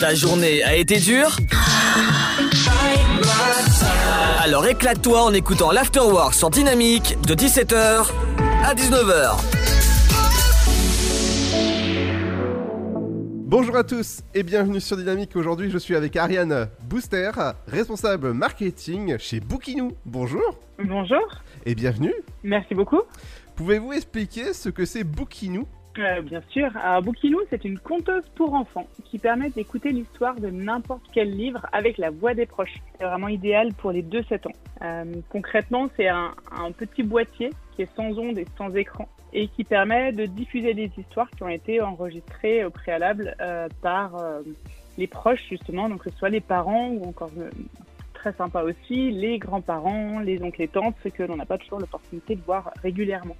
Ta journée a été dure Alors éclate-toi en écoutant l'Afterwork sur Dynamique de 17h à 19h. Bonjour à tous et bienvenue sur Dynamique. Aujourd'hui, je suis avec Ariane Booster, responsable marketing chez Bookinou. Bonjour Bonjour, et bienvenue. merci beaucoup. Pouvez-vous expliquer ce que c'est Bookinou? Bien sûr, alors Bookinou, c'est une conteuse pour enfants qui permet d'écouter l'histoire de n'importe quel livre avec la voix des proches. C'est vraiment idéal pour les 2-7 ans. Euh, concrètement, c'est un, petit boîtier qui est sans ondes et sans écran et qui permet de diffuser des histoires qui ont été enregistrées au préalable euh, par euh, les proches, justement, donc que ce soit les parents ou encore très sympa aussi, les grands-parents, les oncles et tantes, ceux que l'on n'a pas toujours l'opportunité de voir régulièrement.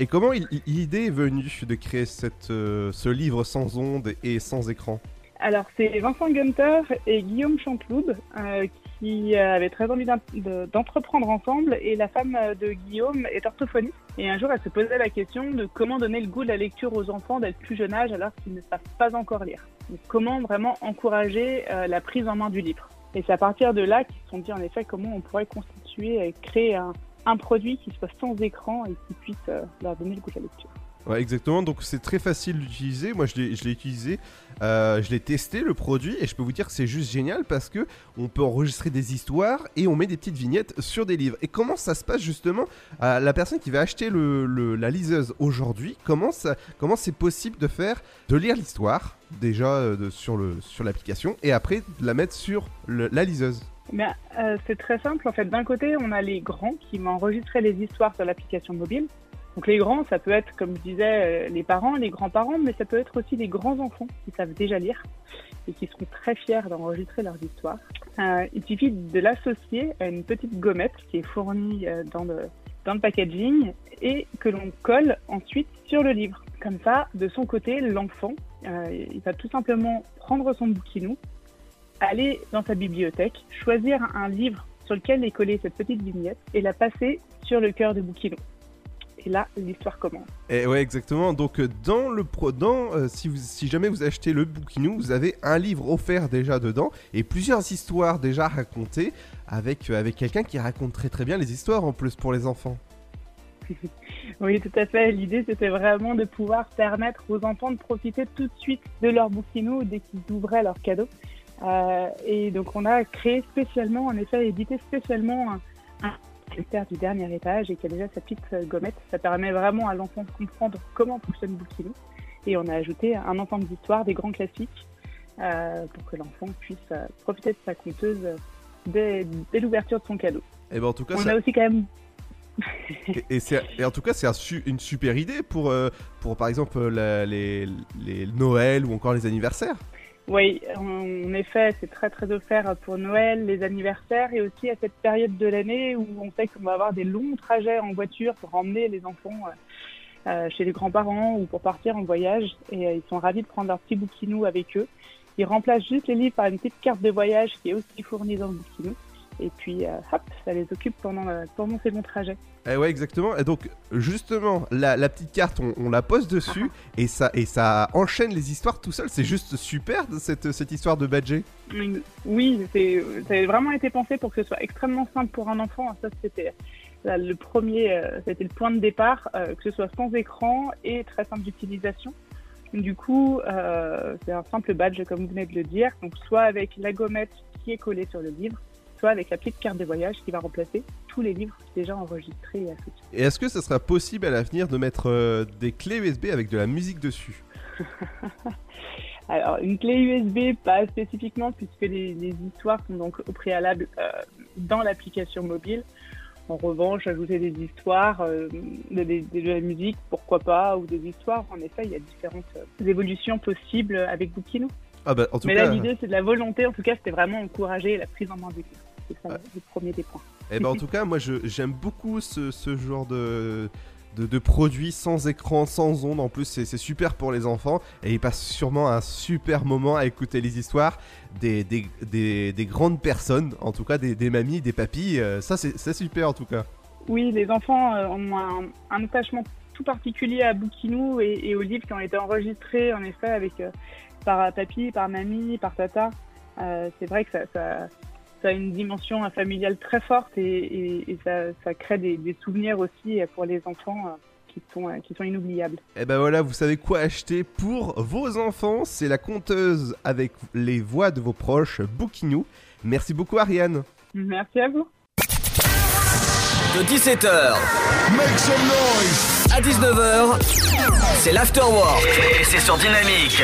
Et comment l'idée est venue de créer euh, ce livre sans ondes et sans écran? Alors, c'est Vincent Gunter et Guillaume Chantloube euh, qui euh, avaient très envie d'en- de- d'entreprendre ensemble. Et la femme de Guillaume est orthophoniste. Et un jour, elle se posait la question de comment donner le goût de la lecture aux enfants dès le plus jeune âge alors qu'ils ne savent pas encore lire. Donc, comment vraiment encourager la prise en main du livre? Et c'est à partir de là qu'ils se sont dit en effet comment on pourrait constituer et créer un, un produit qui soit sans écran et qui puisse euh, leur donner le goût de la lecture. Ouais, exactement. Donc c'est très facile d'utiliser. Moi, je l'ai utilisé, euh, je l'ai testé le produit et je peux vous dire que c'est juste génial parce que on peut enregistrer des histoires et on met des petites vignettes sur des livres. Et comment ça se passe justement à La personne qui va acheter le, la liseuse aujourd'hui, comment comment c'est possible de faire, de lire l'histoire déjà euh, sur l'application et après de la mettre sur la liseuse? Euh, c'est très simple. En fait, d'un côté, on a les grands qui vont enregistrer les histoires sur l'application mobile. Donc les grands, ça peut être, comme je disais, euh, les parents, les grands-parents, mais ça peut être aussi les grands-enfants qui savent déjà lire et qui seront très fiers d'enregistrer leurs histoires. Euh, il suffit de l'associer à une petite gommette qui est fournie dans le, packaging et que l'on colle ensuite sur le livre. Comme ça, de son côté, l'enfant, il va tout simplement prendre son bouquinou, aller dans sa bibliothèque, choisir un livre sur lequel est collée cette petite vignette et la passer sur le cœur du bouquinou. Et là, l'histoire commence. Et ouais, exactement. Donc, euh, dans le pro, dans, euh, si, vous, si jamais vous achetez le bouquinou, vous avez un livre offert déjà dedans et plusieurs histoires déjà racontées avec, euh, avec quelqu'un qui raconte très très bien les histoires en plus pour les enfants. Oui, tout à fait. L'idée, c'était vraiment de pouvoir permettre aux enfants de profiter tout de suite de leur bouquinou dès qu'ils ouvraient leur cadeau. Euh, et donc, on a créé spécialement, en effet, édité spécialement un, un du dernier étage et qui a déjà sa petite euh, gommette. Ça permet vraiment à l'enfant de comprendre comment fonctionne bouquinou. Et on a ajouté un ensemble d'histoires, des grands classiques, euh, pour que l'enfant puisse profiter de sa conteuse dès, dès l'ouverture de son cadeau. Et ben en tout cas, On ça- a aussi quand même et, et c'est- et en tout cas, c'est un une super idée pour, euh, pour par exemple la- les, les Noël ou encore les anniversaires. Oui, en effet, c'est très très offert pour Noël, les anniversaires et aussi à cette période de l'année où on sait qu'on va avoir des longs trajets en voiture pour emmener les enfants euh, euh, chez les grands-parents ou pour partir en voyage. Et euh, ils sont ravis de prendre leur petit bouquinou avec eux. Ils remplacent juste les livres par une petite carte de voyage qui est aussi fournie dans le bouquinou. Et puis, euh, hop, ça les occupe pendant, euh, pendant ces longs trajets. Et ouais, exactement. Et donc, justement, la, la petite carte, on, on la pose dessus et ça, et ça enchaîne les histoires tout seul. C'est juste super cette, cette histoire de badger. Oui, ça a vraiment été pensé pour que ce soit extrêmement simple pour un enfant. Ça, c'était le premier, euh, c'était le point de départ, que ce soit sans écran et très simple d'utilisation. Du coup, euh, c'est un simple badge, comme vous venez de le dire. Donc, soit avec la gommette qui est collée sur le livre, soit avec la petite carte de voyage qui va remplacer tous les livres déjà enregistrés et associés. Et est-ce que ça sera possible à l'avenir de mettre euh, des clés USB avec de la musique dessus? Alors, une clé USB, pas spécifiquement, puisque les, les histoires sont donc au préalable euh, dans l'application mobile. En revanche, ajouter des histoires, euh, de, de- de la musique, pourquoi pas, ou des histoires, en effet, il y a différentes euh, évolutions possibles avec Bookinou. Ah bah en tout Mais cas. là, l'idée, c'est de la volonté, en tout cas, c'était vraiment encourager la prise en main du livre. C'est ça le premier des points. Eh ben, en tout cas, moi je- j'aime beaucoup ce, ce genre de, de, de produits sans écran, sans ondes. En plus, c'est c'est super pour les enfants et ils passent sûrement un super moment à écouter les histoires des, des, des, des grandes personnes, en tout cas des, des mamies, des papis. euh, ça, c'est super en tout cas. Oui, les enfants euh, ont un, un attachement tout particulier à Boukinou et, et aux livres qui ont été enregistrés, en effet, avec euh, par papy, par mamie, par tata. Euh, c'est vrai que ça, ça, ça, a une dimension familiale très forte et, et, et ça, ça, crée des, des, souvenirs aussi pour les enfants euh, qui sont, qui sont inoubliables. Et ben voilà, vous savez quoi acheter pour vos enfants. C'est la conteuse avec les voix de vos proches, Bookinou. Merci beaucoup Ariane. Merci à vous. De 17h Make some noise. à 19h, c'est l'afterwork et c'est sur Dynamique.